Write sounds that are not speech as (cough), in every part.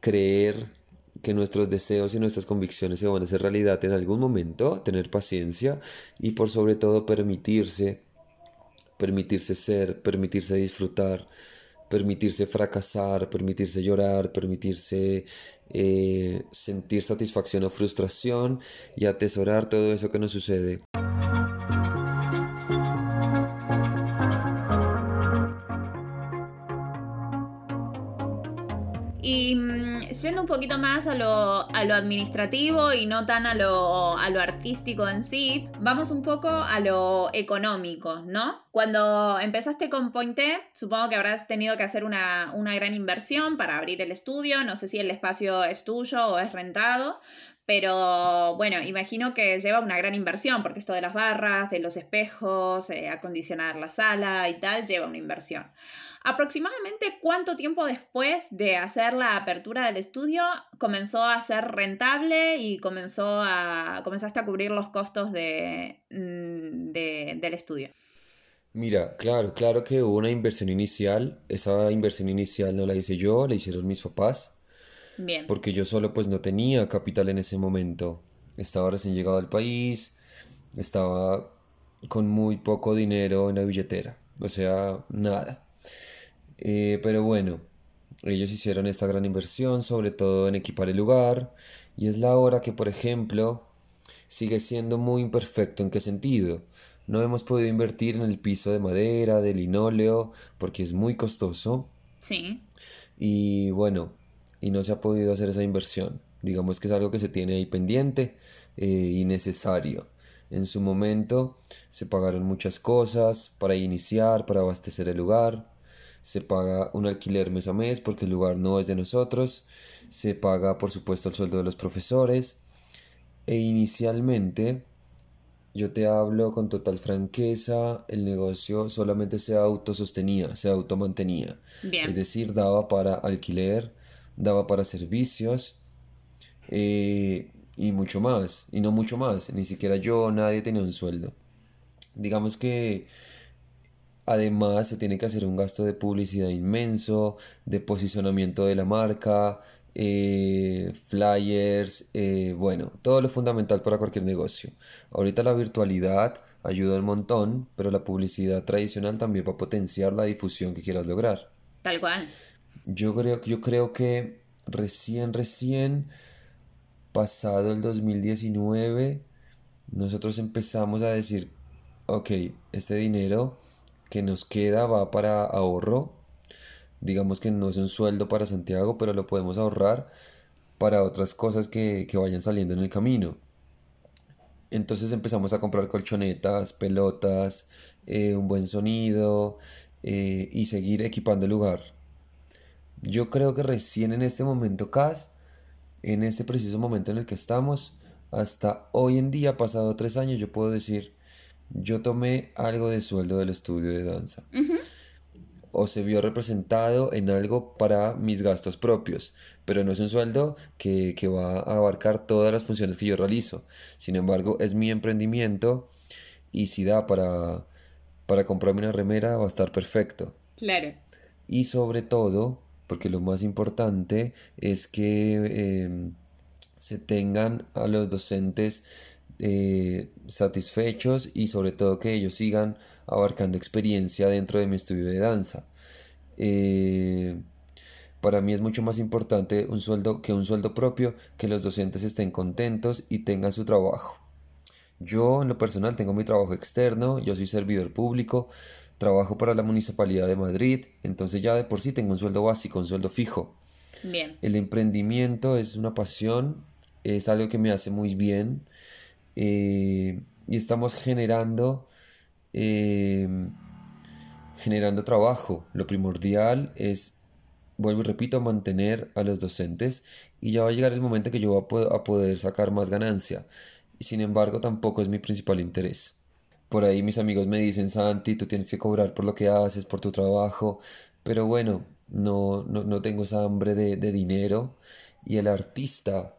creer que nuestros deseos y nuestras convicciones se van a hacer realidad en algún momento, tener paciencia y por sobre todo permitirse, permitirse ser, permitirse disfrutar, permitirse fracasar, permitirse llorar, permitirse eh, sentir satisfacción o frustración y atesorar todo eso que nos sucede. Poquito más a lo, a lo administrativo y no tan a lo, a lo artístico en sí, vamos un poco a lo económico, ¿no? Cuando empezaste con Pointé, supongo que habrás tenido que hacer una, una gran inversión para abrir el estudio, no sé si el espacio es tuyo o es rentado, pero bueno, imagino que lleva una gran inversión, porque esto de las barras, de los espejos, eh, acondicionar la sala y tal, lleva una inversión. Aproximadamente cuánto tiempo después de hacer la apertura del estudio comenzó a ser rentable y comenzó a, comenzaste a cubrir los costos de, mm, de, del estudio. Mira, claro, claro que hubo una inversión inicial. Esa inversión inicial no la hice yo, la hicieron mis papás. Bien. Porque yo solo pues no tenía capital en ese momento. Estaba recién llegado al país, estaba con muy poco dinero en la billetera. O sea, nada. Eh, pero bueno, ellos hicieron esta gran inversión, sobre todo en equipar el lugar, y es la hora que, por ejemplo, sigue siendo muy imperfecto. ¿En qué sentido? No hemos podido invertir en el piso de madera, de linóleo, porque es muy costoso. Sí. Y bueno, y no se ha podido hacer esa inversión. Digamos que es algo que se tiene ahí pendiente eh, y necesario. En su momento se pagaron muchas cosas para iniciar, para abastecer el lugar se paga un alquiler mes a mes porque el lugar no es de nosotros, se paga por supuesto el sueldo de los profesores e inicialmente yo te hablo con total franqueza, el negocio solamente se autosostenía, se automantenía. Es decir, daba para alquiler, daba para servicios eh, y mucho más, y no mucho más, ni siquiera yo, nadie tenía un sueldo. Digamos que Además, se tiene que hacer un gasto de publicidad inmenso, de posicionamiento de la marca, eh, flyers, eh, bueno, todo lo fundamental para cualquier negocio. Ahorita la virtualidad ayuda un montón, pero la publicidad tradicional también va a potenciar la difusión que quieras lograr. Tal cual. Yo creo, yo creo que recién, recién, pasado el 2019, nosotros empezamos a decir, ok, este dinero que nos queda va para ahorro. Digamos que no es un sueldo para Santiago, pero lo podemos ahorrar para otras cosas que, vayan saliendo en el camino. Entonces empezamos a comprar colchonetas, pelotas, eh, un buen sonido eh, y seguir equipando el lugar. Yo creo que recién en este momento, Cas, en este preciso momento en el que estamos, hasta hoy en día, pasado tres años, yo puedo decir yo tomé algo de sueldo del estudio de danza. O se vio representado en algo para mis gastos propios, pero no es un sueldo que, va a abarcar todas las funciones que yo realizo. Sin embargo, es mi emprendimiento y si da para, para comprarme una remera va a estar perfecto. Claro. Y sobre todo, porque lo más importante es que em, se tengan a los docentes eh, satisfechos y sobre todo que ellos sigan abarcando experiencia dentro de mi estudio de danza. Eh, para mí es mucho más importante un sueldo que un sueldo propio, que los docentes estén contentos y tengan su trabajo. Yo en lo personal tengo mi trabajo externo, yo soy servidor público, trabajo para la Municipalidad de Madrid, entonces ya de por sí tengo un sueldo básico, un sueldo fijo. Bien. El emprendimiento es una pasión, es algo que me hace muy bien, eh, y estamos generando, eh, generando trabajo. Lo primordial es, vuelvo y repito, mantener a los docentes y ya va a llegar el momento que yo voy a poder sacar más ganancia. Sin embargo, tampoco es mi principal interés. Por ahí mis amigos me dicen, Santi, tú tienes que cobrar por lo que haces, por tu trabajo. Pero bueno, no, no, tengo esa hambre de, de dinero. Y el artista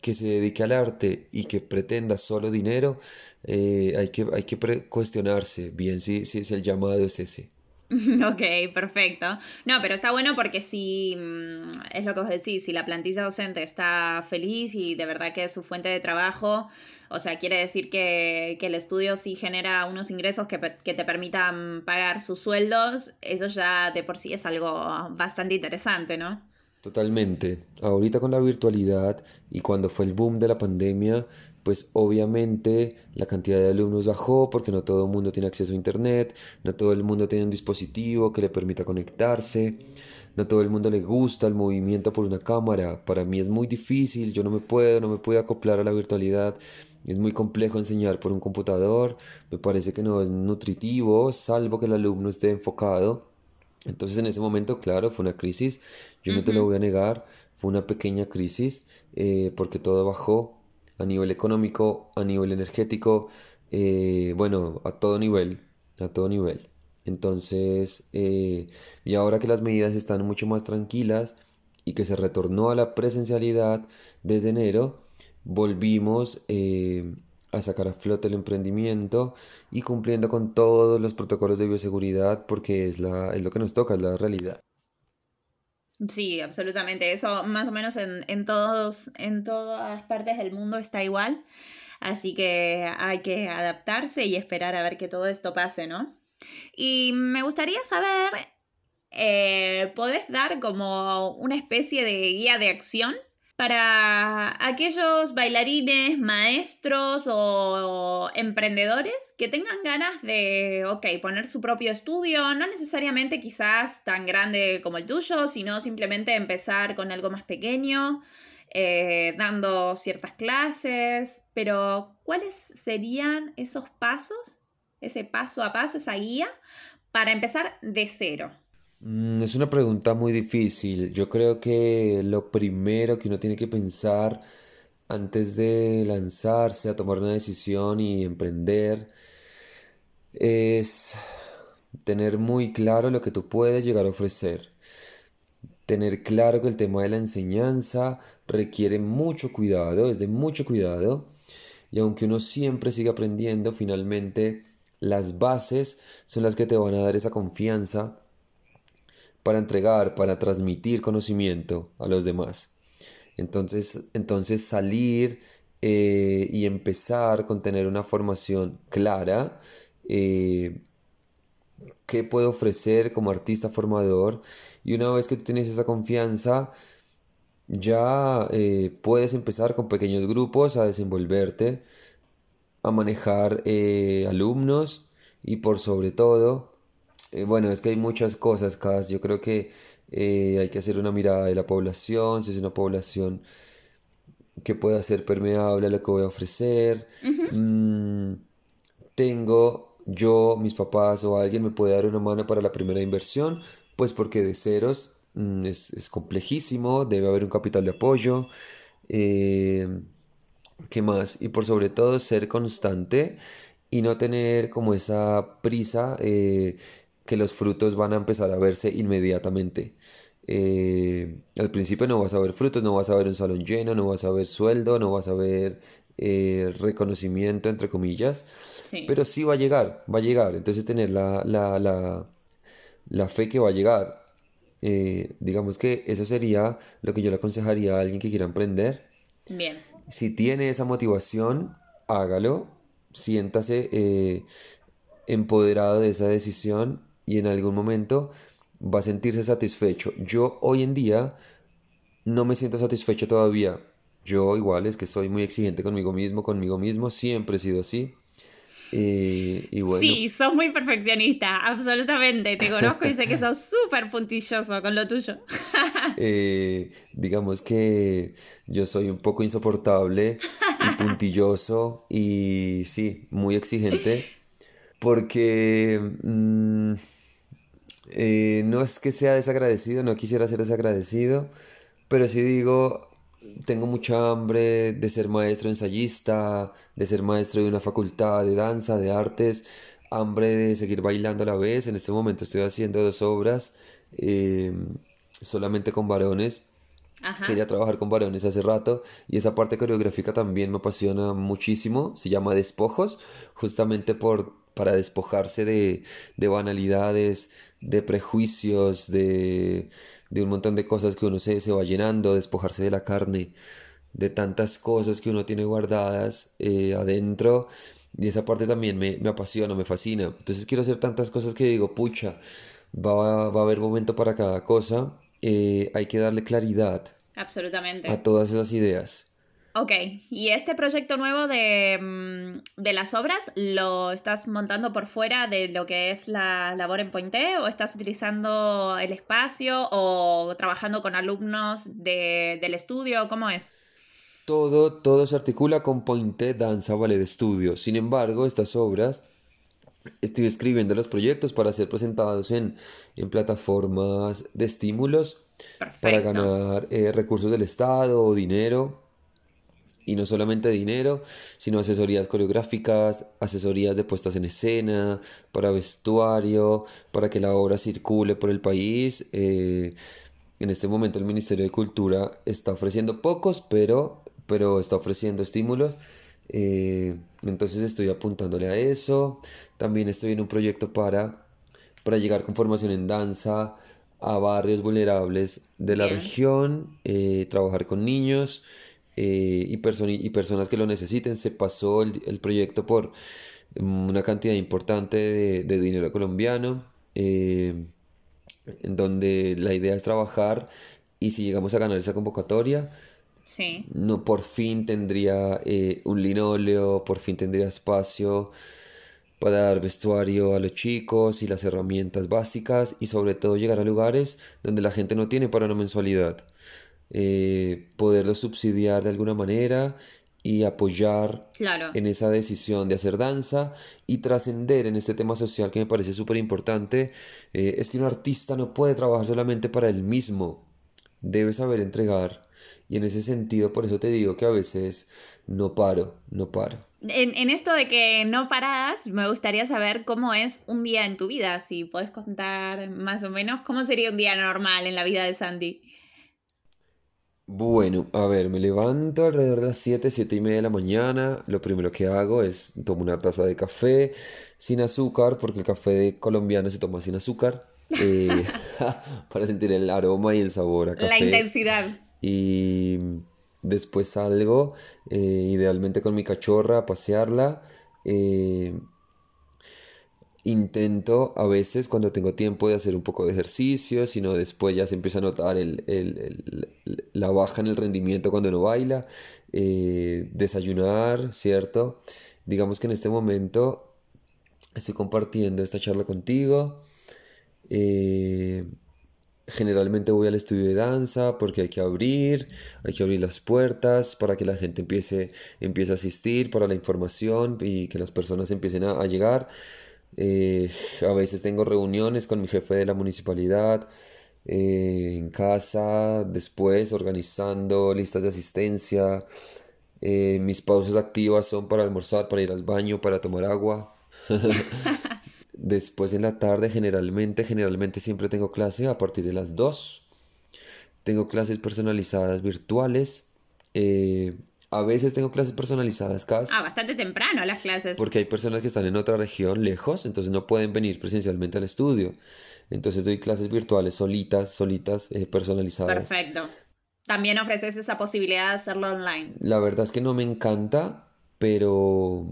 que se dedique al arte y que pretenda solo dinero, eh, hay que, hay que cuestionarse bien si, si es el llamado es ese. (laughs) Ok, perfecto. No, pero está bueno porque si, mm, es lo que vos decís, si la plantilla docente está feliz y de verdad que es su fuente de trabajo, o sea, quiere decir que, el estudio sí genera unos ingresos que, que, te permitan pagar sus sueldos, eso ya de por sí es algo bastante interesante, ¿no? Totalmente. Ahorita con la virtualidad y cuando fue el boom de la pandemia, pues obviamente la cantidad de alumnos bajó porque no todo el mundo tiene acceso a internet, no todo el mundo tiene un dispositivo que le permita conectarse, no todo el mundo le gusta el movimiento por una cámara. Para mí es muy difícil, yo no me puedo, no me puedo acoplar a la virtualidad. Es muy complejo enseñar por un computador, me parece que no es nutritivo, salvo que el alumno esté enfocado. Entonces en ese momento, claro, fue una crisis, yo no te lo voy a negar, fue una pequeña crisis eh, porque todo bajó, a nivel económico, a nivel energético, eh, bueno, a todo nivel, a todo nivel. Entonces, eh, y ahora que las medidas están mucho más tranquilas y que se retornó a la presencialidad desde enero, volvimos eh, a sacar a flote el emprendimiento y cumpliendo con todos los protocolos de bioseguridad porque es, la, es lo que nos toca, es la realidad. Sí, absolutamente. Eso más o menos en, en, todos, en todas partes del mundo está igual. Así que hay que adaptarse y esperar a ver que todo esto pase, ¿no? Y me gustaría saber, eh, ¿podés dar como una especie de guía de acción para aquellos bailarines, maestros o emprendedores que tengan ganas de, poner su propio estudio, no necesariamente quizás tan grande como el tuyo, sino simplemente empezar con algo más pequeño, eh, dando ciertas clases, pero ¿cuáles serían esos pasos, ese paso a paso, esa guía, para empezar de cero? Mm, es una pregunta muy difícil. Yo creo que lo primero que uno tiene que pensar antes de lanzarse a tomar una decisión y emprender es tener muy claro lo que tú puedes llegar a ofrecer. Tener claro que el tema de la enseñanza requiere mucho cuidado, es de mucho cuidado. Y aunque uno siempre sigue aprendiendo, finalmente las bases son las que te van a dar esa confianza para entregar, para transmitir conocimiento a los demás. Entonces, entonces salir eh, y empezar con tener una formación clara, eh, qué puedo ofrecer como artista formador y una vez que tú tienes esa confianza, ya eh, puedes empezar con pequeños grupos a desenvolverte, a manejar alumnos y por sobre todo eh, bueno, es que hay muchas cosas, Cas. Yo creo que eh, hay que hacer una mirada de la población, si es una población que pueda ser permeable a lo que voy a ofrecer. Mm, tengo yo, mis papás o alguien me puede dar una mano para la primera inversión, pues porque de ceros mm, es, complejísimo, debe haber un capital de apoyo. Eh, ¿Qué más? Y por sobre todo ser constante y no tener como esa prisa que los frutos van a empezar a verse inmediatamente. Eh, al principio no vas a ver frutos, no vas a ver un salón lleno, no vas a ver sueldo, no vas a ver eh, reconocimiento, entre comillas, pero sí va a llegar, va a llegar. Entonces tener la, la, la, la fe que va a llegar. Eh, digamos que eso sería lo que yo le aconsejaría a alguien que quiera emprender. Bien. Si tiene esa motivación, hágalo, siéntase empoderado de esa decisión y en algún momento va a sentirse satisfecho. Yo hoy en día no me siento satisfecho todavía. Yo igual es que soy muy exigente conmigo mismo, conmigo mismo, siempre he sido así. Eh, y bueno. Sí, sos muy perfeccionista, absolutamente. Te conozco y sé que sos (laughs) súper puntilloso con lo tuyo. (laughs) Eh, digamos que yo soy un poco insoportable y puntilloso y sí, muy exigente. Porque... Mm, eh, no es que sea desagradecido, no quisiera ser desagradecido, pero sí digo, tengo mucha hambre de ser maestro ensayista, de ser maestro de una facultad de danza, de artes, hambre de seguir bailando a la vez. En este momento estoy haciendo dos obras eh, solamente con varones. Quería trabajar con varones hace rato y esa parte coreográfica también me apasiona muchísimo. Se llama Despojos, justamente por para despojarse de, de banalidades, de prejuicios, de, de, un montón de cosas que uno se, se, va llenando, despojarse de la carne, de tantas cosas que uno tiene guardadas eh, adentro. Y esa parte también me, me, apasiona, me fascina. Entonces quiero hacer tantas cosas que digo, pucha, va, va a haber momento para cada cosa. Eh, hay que darle claridad. Absolutamente. A todas esas ideas. Ok, y este proyecto nuevo de, mm, de, las obras, ¿lo estás montando por fuera de lo que es la labor en Pointe o estás utilizando el espacio o trabajando con alumnos de, del estudio? ¿Cómo es? Todo, todo se articula con Pointe Danza Ballet Estudio. Sin embargo, estas obras estoy escribiendo los proyectos para ser presentados en, en plataformas de estímulos para ganar eh, recursos del Estado o dinero y no solamente dinero, sino asesorías coreográficas, asesorías de puestas en escena, para vestuario, para que la obra circule por el país. Eh, en este momento el Ministerio de Cultura está ofreciendo pocos, pero, pero está ofreciendo estímulos. Eh, entonces estoy apuntándole a eso. También estoy en un proyecto para, para llegar con formación en danza a barrios vulnerables de la región, eh, trabajar con niños. Eh, y, y personas que lo necesiten. Se pasó el, proyecto por una cantidad importante de, dinero colombiano, eh, en donde la idea es trabajar y si llegamos a ganar esa convocatoria, no, por fin tendría eh, un linóleo, por fin tendría espacio para dar vestuario a los chicos y las herramientas básicas y sobre todo llegar a lugares donde la gente no tiene para una mensualidad eh, poderlo subsidiar de alguna manera y apoyar en esa decisión de hacer danza y trascender en este tema social que me parece súper importante, eh, es que un artista no puede trabajar solamente para él mismo, debe saber entregar y en ese sentido por eso te digo que a veces no paro, no paro. En, en, esto de que no paras, me gustaría saber cómo es un día en tu vida, si puedes contar más o menos cómo sería un día normal en la vida de Sandy. Bueno, a ver, me levanto alrededor de las 7, 7 y media de la mañana. Lo primero que hago es tomo una taza de café sin azúcar, porque el café colombiano se toma sin azúcar, eh, (laughs) para sentir el aroma y el sabor a café. La intensidad. Y después salgo, eh, idealmente con mi cachorra, a pasearla. Eh, Intento a veces cuando tengo tiempo de hacer un poco de ejercicio, sino después ya se empieza a notar la baja en el rendimiento cuando uno baila. Eh, desayunar, ¿cierto? Digamos que en este momento estoy compartiendo esta charla contigo. Eh, generalmente voy al estudio de danza porque hay que abrir, hay que abrir las puertas para que la gente empiece, empiece a asistir, para la información y que las personas empiecen a llegar. Eh, a veces tengo reuniones con mi jefe de la municipalidad, eh, en casa, después organizando listas de asistencia. Eh, mis pausas activas son para almorzar, para ir al baño, para tomar agua. (laughs) después en la tarde generalmente, generalmente siempre tengo clase a partir de las 2. Tengo clases personalizadas virtuales. A veces tengo clases personalizadas casi. Ah, bastante temprano las clases. Porque hay personas que están en otra región lejos, entonces no pueden venir presencialmente al estudio. Entonces doy clases virtuales solitas, solitas, eh, personalizadas. Perfecto. También ofreces esa posibilidad de hacerlo online. La verdad es que no me encanta, pero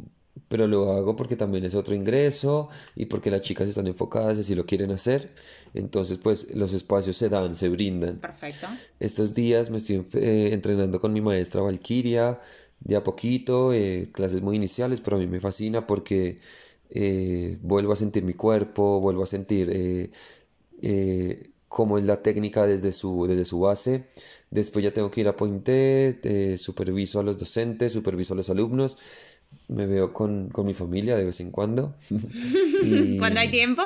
pero lo hago porque también es otro ingreso y porque las chicas están enfocadas y si lo quieren hacer. Entonces, pues los espacios se dan, se brindan. Perfecto. Estos días me estoy eh, entrenando con mi maestra Valkyria, de a poquito, eh, clases muy iniciales, pero a mí me fascina porque eh, vuelvo a sentir mi cuerpo, vuelvo a sentir cómo es la técnica desde su, desde su base. Después ya tengo que ir a Pointe, superviso a los docentes, superviso a los alumnos me veo con, mi familia de vez en cuando. (laughs) cuando hay tiempo.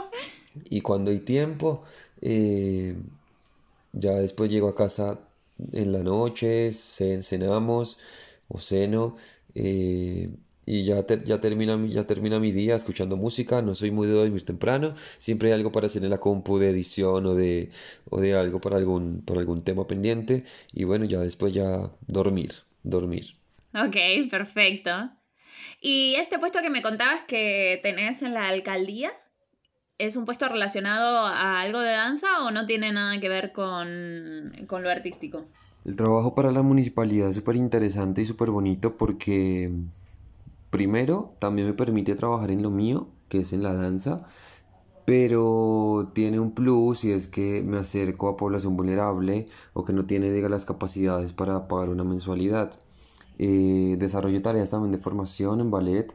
Y cuando hay tiempo, eh, ya después llego a casa en la noche, cenamos o ceno. Eh, y ya, ya, termina, ya termina mi día escuchando música, no soy muy de dormir temprano, siempre hay algo para hacer en la compu de edición o de, o de algo para algún, para algún tema pendiente y bueno, ya después ya dormir, dormir. Ok, perfecto. Y este puesto que me contabas que tenés en la alcaldía, ¿es un puesto relacionado a algo de danza o no tiene nada que ver con, con lo artístico? El trabajo para la municipalidad es súper interesante y súper bonito porque primero también me permite trabajar en lo mío, que es en la danza, pero tiene un plus y es que me acerco a población vulnerable o que no tiene las capacidades para pagar una mensualidad. Eh, desarrollo tareas también de formación en ballet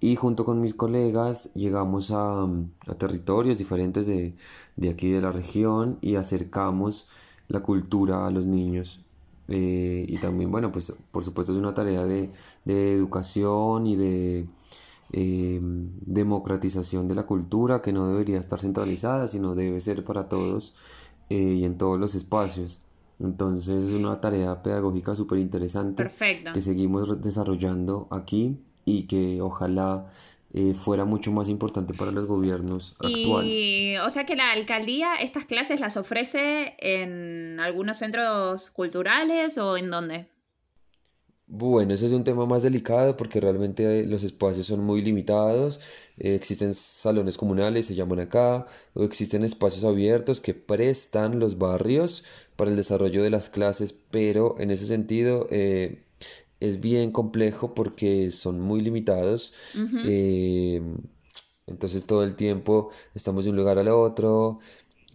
y junto con mis colegas llegamos a, a territorios diferentes de, de, aquí de la región y acercamos la cultura a los niños. Eh, y también, bueno, pues por supuesto es una tarea de, de educación y de eh, democratización de la cultura que no debería estar centralizada, sino debe ser para todos eh, y en todos los espacios. Entonces es una tarea pedagógica súper interesante que seguimos desarrollando aquí y que ojalá eh, fuera mucho más importante para los gobiernos actuales. Y, o sea que la alcaldía estas clases las ofrece en algunos centros culturales o en dónde? Bueno, ese es un tema más delicado porque realmente los espacios son muy limitados. Eh, existen salones comunales, se llaman acá, o existen espacios abiertos que prestan los barrios para el desarrollo de las clases, pero en ese sentido eh, es bien complejo porque son muy limitados. Eh, entonces todo el tiempo estamos de un lugar al otro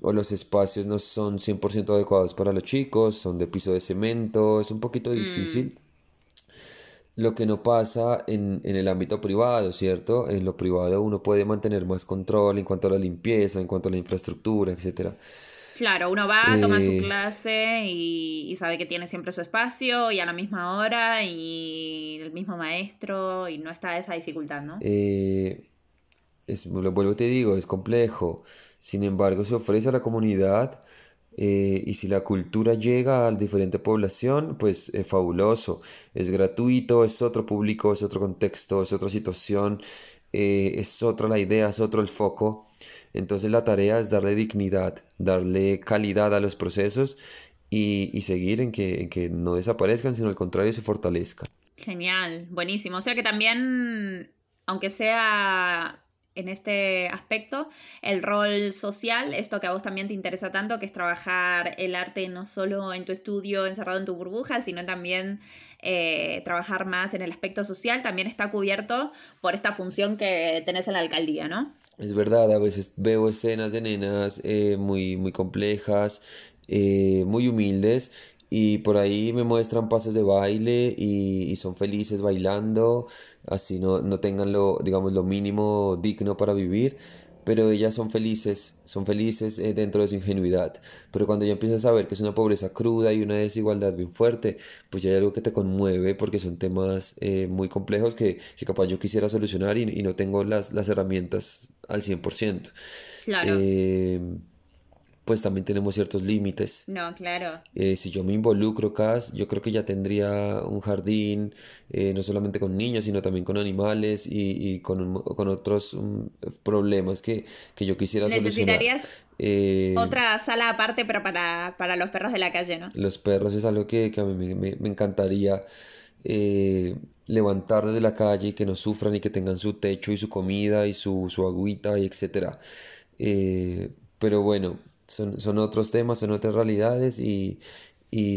o los espacios no son 100% adecuados para los chicos, son de piso de cemento, es un poquito difícil. Mm lo que no pasa en, el ámbito privado, ¿cierto? En lo privado uno puede mantener más control en cuanto a la limpieza, en cuanto a la infraestructura, etc. Claro, uno va, toma su eh, clase y, sabe que tiene siempre su espacio y a la misma hora y el mismo maestro y no está esa dificultad, ¿no? Eh, es, lo vuelvo te digo, es complejo. Sin embargo, se ofrece a la comunidad eh, y si la cultura llega a diferente población, pues es fabuloso. Es gratuito, es otro público, es otro contexto, es otra situación, eh, es otra la idea, es otro el foco. Entonces la tarea es darle dignidad, darle calidad a los procesos y, y seguir en que, en que no desaparezcan, sino al contrario se fortalezcan. Genial, buenísimo. O sea que también, aunque sea en este aspecto, el rol social, esto que a vos también te interesa tanto, que es trabajar el arte no solo en tu estudio encerrado en tu burbuja, sino también eh, trabajar más en el aspecto social, también está cubierto por esta función que tenés en la alcaldía, ¿no? Es verdad, a veces veo escenas de nenas eh, muy, muy complejas, eh, muy humildes y por ahí me muestran pases de baile y, son felices bailando, así no, no tengan lo, digamos, lo mínimo digno para vivir, pero ellas son felices, son felices eh, dentro de su ingenuidad. Pero cuando ya empiezas a ver que es una pobreza cruda y una desigualdad bien fuerte, pues ya hay algo que te conmueve porque son temas eh, muy complejos que, que, capaz yo quisiera solucionar y, y no tengo las, las herramientas al 100%. Claro. Eh, pues también tenemos ciertos límites. No, claro. Eh, si yo me involucro, Cas, yo creo que ya tendría un jardín, eh, no solamente con niños, sino también con animales y, con, otros um, problemas que, yo quisiera solucionar. Necesitarías eh, otra sala aparte, pero para, los perros de la calle, ¿no? Los perros es algo que, a mí me, encantaría levantar de la calle y que no sufran y que tengan su techo y su comida y su, su agüita y etcétera. pero bueno, son, otros temas, son otras realidades y,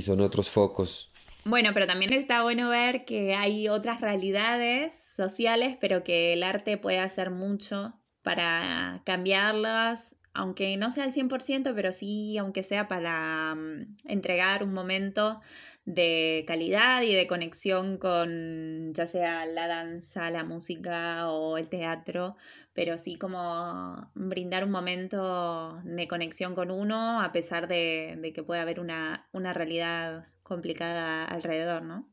son otros focos. Bueno, pero también está bueno ver que hay otras realidades sociales, pero que el arte puede hacer mucho para cambiarlas, aunque no sea al 100%, pero sí, aunque sea para mm, entregar un momento de calidad y de conexión con ya sea la danza, la música o el teatro, pero sí como brindar un momento de conexión con uno a pesar de, que puede haber una, una realidad complicada alrededor, ¿no?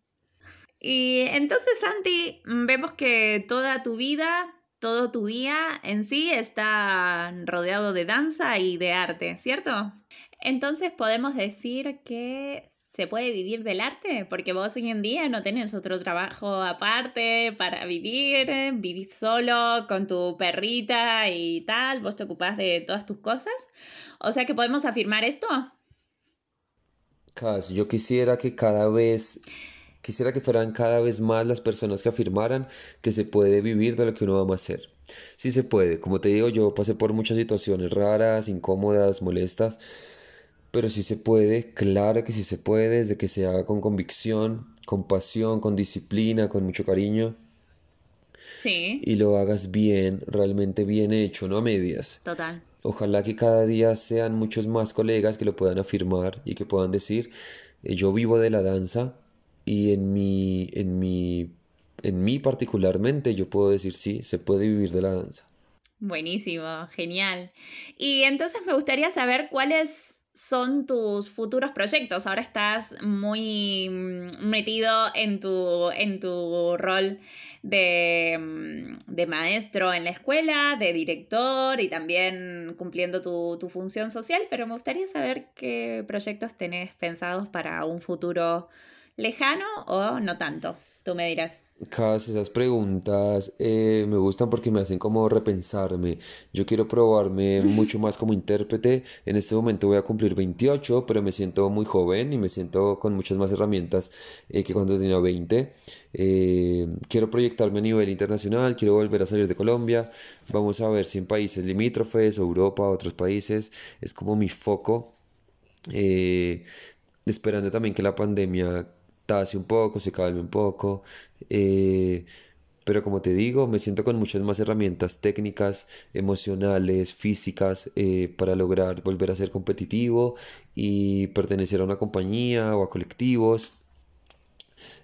Y entonces, Santi, vemos que toda tu vida, todo tu día en sí está rodeado de danza y de arte, ¿cierto? Entonces podemos decir que ¿Se puede vivir del arte? Porque vos hoy en día no tenés otro trabajo aparte para vivir, vivís solo con tu perrita y tal, vos te ocupás de todas tus cosas. O sea que podemos afirmar esto. Cas, yo quisiera que cada vez Quisiera que fueran cada vez más las personas que afirmaran que se puede vivir de lo que uno ama hacer. Sí se puede, como te digo, yo pasé por muchas situaciones raras, incómodas, molestas, pero sí se puede, claro que sí se puede, desde que se haga con convicción, con pasión, con disciplina, con mucho cariño. Sí. Y lo hagas bien, realmente bien hecho, no a medias. Total. Ojalá que cada día sean muchos más colegas que lo puedan afirmar y que puedan decir, eh, yo vivo de la danza y en mi, en mi, en mí particularmente yo puedo decir sí, se puede vivir de la danza. Buenísimo, genial. Y entonces me gustaría saber cuáles son tus futuros proyectos. Ahora estás muy mm, metido en tu, en tu rol de, mm, de, maestro en la escuela, de director y también cumpliendo tu, tu función social, pero me gustaría saber qué proyectos tenés pensados para un futuro lejano o no tanto. Tú me dirás. Cada esas preguntas eh, me gustan porque me hacen como repensarme. Yo quiero probarme mucho más como intérprete. En este momento voy a cumplir 28, pero me siento muy joven y me siento con muchas más herramientas eh, que cuando tenía 20. Eh, quiero proyectarme a nivel internacional, quiero volver a salir de Colombia. Vamos a ver si en países limítrofes, Europa, otros países. Es como mi foco. esperando también que la pandemia tase un poco, se calme un poco. Eh, pero como te digo, me siento con muchas más herramientas técnicas, emocionales, físicas, eh, para lograr volver a ser competitivo y pertenecer a una compañía o a colectivos.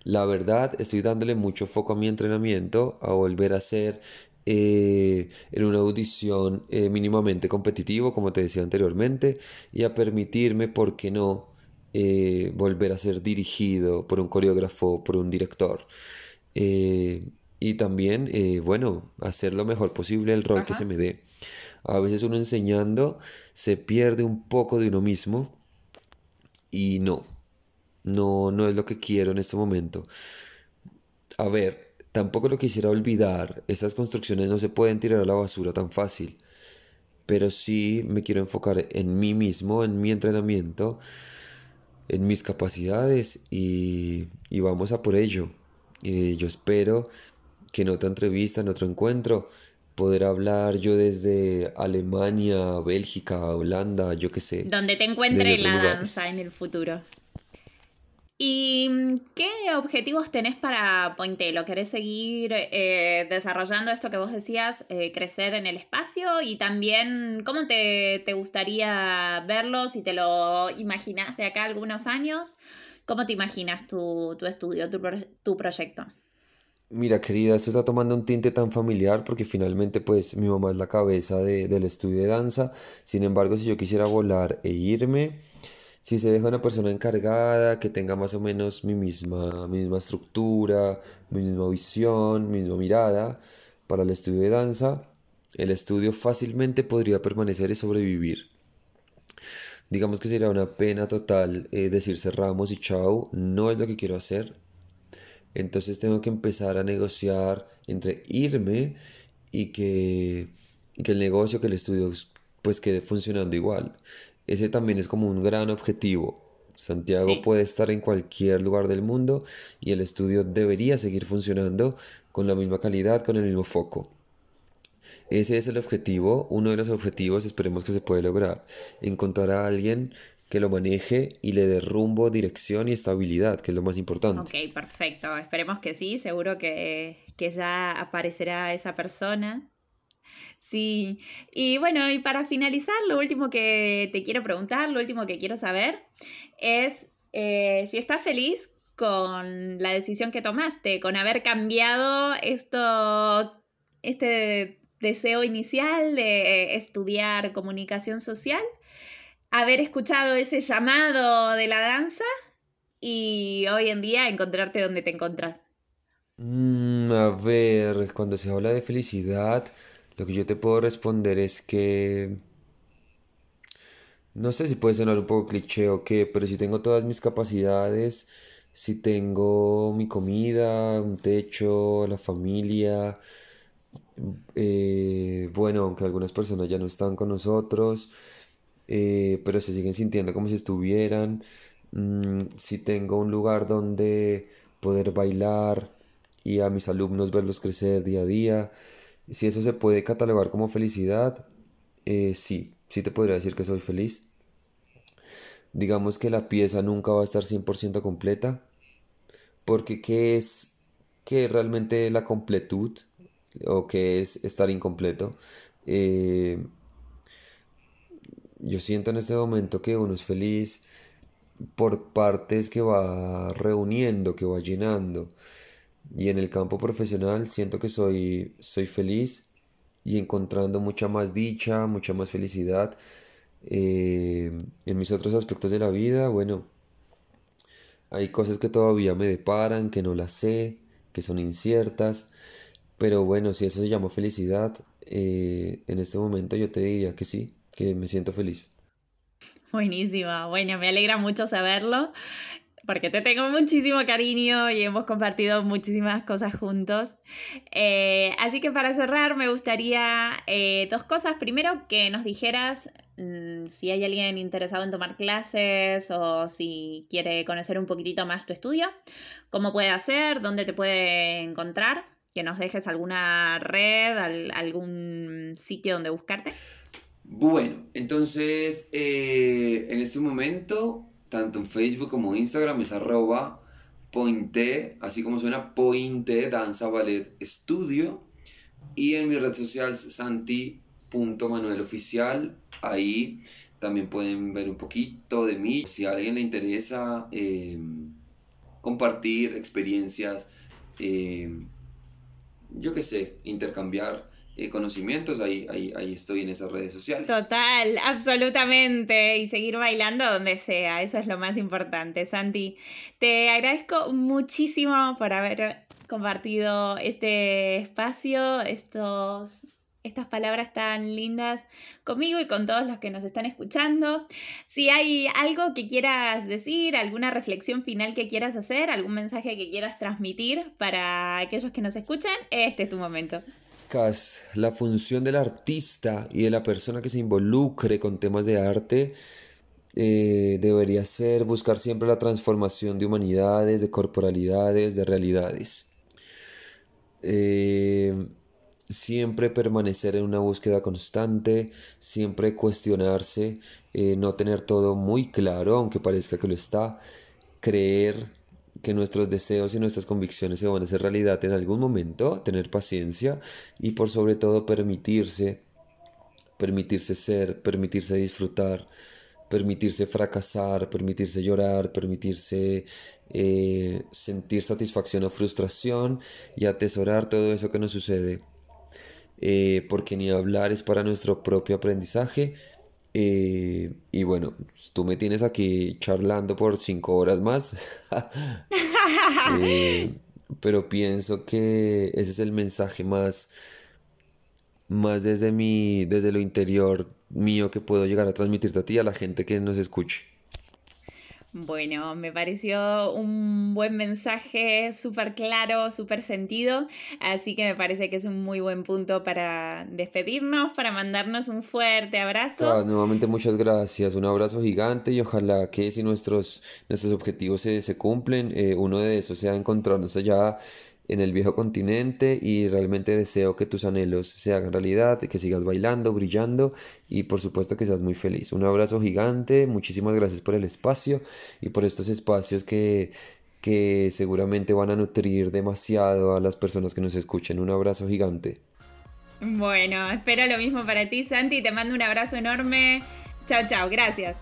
La verdad, estoy dándole mucho foco a mi entrenamiento, a volver a ser eh, en una audición mínimamente competitivo, como te decía anteriormente, y a permitirme, ¿por qué no?, eh, volver a ser dirigido por un coreógrafo, por un director. Eh, y también, eh, bueno, hacer lo mejor posible el rol que se me dé. A veces uno enseñando se pierde un poco de uno mismo y no, no, no es lo que quiero en este momento. A ver, tampoco lo quisiera olvidar, esas construcciones no se pueden tirar a la basura tan fácil, pero sí me quiero enfocar en mí mismo, en mi entrenamiento en mis capacidades y, vamos a por ello. yo espero que en otra entrevista, en otro encuentro, poder hablar yo desde Alemania, Bélgica, Holanda, yo qué sé. Donde te encuentre la danza en el futuro. ¿Y qué objetivos tenés para Pointelo? ¿Querés seguir eh, desarrollando esto que vos decías, eh, crecer en el espacio? Y también, ¿cómo te, gustaría verlo si te lo imaginas de acá algunos años? ¿Cómo te imaginas tu, estudio, tu, proyecto? Mira, querida, esto está tomando un tinte tan familiar porque finalmente, pues, mi mamá es la cabeza del estudio de danza. Sin embargo, si yo quisiera volar e irme si se deja una persona encargada que tenga más o menos mi misma, misma estructura, mi misma visión, mi misma mirada para el estudio de danza, el estudio fácilmente podría permanecer y sobrevivir. Digamos que sería una pena total eh, decir cerramos y chao, no es lo que quiero hacer. Entonces tengo que empezar a negociar entre irme y que, que el negocio, que el estudio pues quede funcionando igual. Ese también es como un gran objetivo. Santiago puede estar en cualquier lugar del mundo y el estudio debería seguir funcionando con la misma calidad, con el mismo foco. Ese es el objetivo, uno de los objetivos, esperemos que se pueda lograr. Encontrar a alguien que lo maneje y le dé rumbo, dirección y estabilidad, que es lo más importante. Ok, perfecto. Esperemos que sí, seguro que, que ya aparecerá esa persona. Sí, y bueno, y para finalizar, lo último que te quiero preguntar, lo último que quiero saber es eh, si estás feliz con la decisión que tomaste, con haber cambiado esto, este deseo inicial de estudiar comunicación social, haber escuchado ese llamado de la danza y hoy en día encontrarte donde te encontrás. Mm, a ver, cuando se habla de felicidad, lo que yo te puedo responder es que... No sé si puede sonar un poco cliché o qué, pero si tengo todas mis capacidades, si tengo mi comida, un techo, la familia, eh, bueno, aunque algunas personas ya no están con nosotros, eh, pero se siguen sintiendo como si estuvieran, mm, si tengo un lugar donde poder bailar y a mis alumnos verlos crecer día a día. Si eso se puede catalogar como felicidad, eh, sí, sí te podría decir que soy feliz. Digamos que la pieza nunca va a estar 100% completa, porque ¿qué es, qué es realmente la completud? ¿O qué es estar incompleto? Eh, yo siento en este momento que uno es feliz por partes que va reuniendo, que va llenando. Y en el campo profesional siento que soy, soy feliz y encontrando mucha más dicha, mucha más felicidad. Eh, en mis otros aspectos de la vida, bueno, hay cosas que todavía me deparan, que no las sé, que son inciertas. Pero bueno, si eso se llama felicidad, eh, en este momento yo te diría que sí, que me siento feliz. Buenísima, bueno, me alegra mucho saberlo porque te tengo muchísimo cariño y hemos compartido muchísimas cosas juntos. Eh, así que para cerrar me gustaría eh, dos cosas. Primero, que nos dijeras mm, si hay alguien interesado en tomar clases o si quiere conocer un poquitito más tu estudio, cómo puede hacer, dónde te puede encontrar, que nos dejes alguna red, algún sitio donde buscarte. Bueno, entonces eh, en este momento tanto en Facebook como Instagram es arroba pointe, así como suena pointe danza ballet estudio. Y en mi red social santi.manueloficial, ahí también pueden ver un poquito de mí. Si a alguien le interesa em, compartir experiencias, em, yo qué sé, intercambiar eh, conocimientos, ahí, ahí, ahí estoy en esas redes sociales. Total, absolutamente. Y seguir bailando donde sea, eso es lo más importante. Santi, te agradezco muchísimo por haber compartido este espacio, estos estas palabras tan lindas conmigo y con todos los que nos están escuchando. Si hay algo que quieras decir, alguna reflexión final que quieras hacer, algún mensaje que quieras transmitir para aquellos que nos escuchan, este es tu momento la función del artista y de la persona que se involucre con temas de arte eh, debería ser buscar siempre la transformación de humanidades, de corporalidades, de realidades. Eh, siempre permanecer en una búsqueda constante, siempre cuestionarse, eh, no tener todo muy claro, aunque parezca que lo está, creer que nuestros deseos y nuestras convicciones se van a hacer realidad en algún momento, tener paciencia y por sobre todo permitirse, permitirse ser, permitirse disfrutar, permitirse fracasar, permitirse llorar, permitirse eh, sentir satisfacción o frustración y atesorar todo eso que nos sucede. Eh, porque ni hablar es para nuestro propio aprendizaje, eh, y bueno, tú me tienes aquí charlando por cinco horas más. (laughs) Eh, pero pienso que ese es el mensaje más, más desde, mi, desde lo interior mío que puedo llegar a transmitirte a ti, a la gente que nos escuche. Bueno, me pareció un buen mensaje, súper claro, súper sentido, así que me parece que es un muy buen punto para despedirnos, para mandarnos un fuerte abrazo. nuevamente muchas gracias, un abrazo gigante y ojalá que si nuestros, nuestros objetivos se, se cumplen, eh, uno de esos sea encontrarnos allá en el viejo continente y realmente deseo que tus anhelos se hagan realidad, que sigas bailando, brillando y por supuesto que seas muy feliz. Un abrazo gigante, muchísimas gracias por el espacio y por estos espacios que, que seguramente van a nutrir demasiado a las personas que nos escuchen. Un abrazo gigante. Bueno, espero lo mismo para ti, Santi. Te mando un abrazo enorme. Chao, chao. Gracias.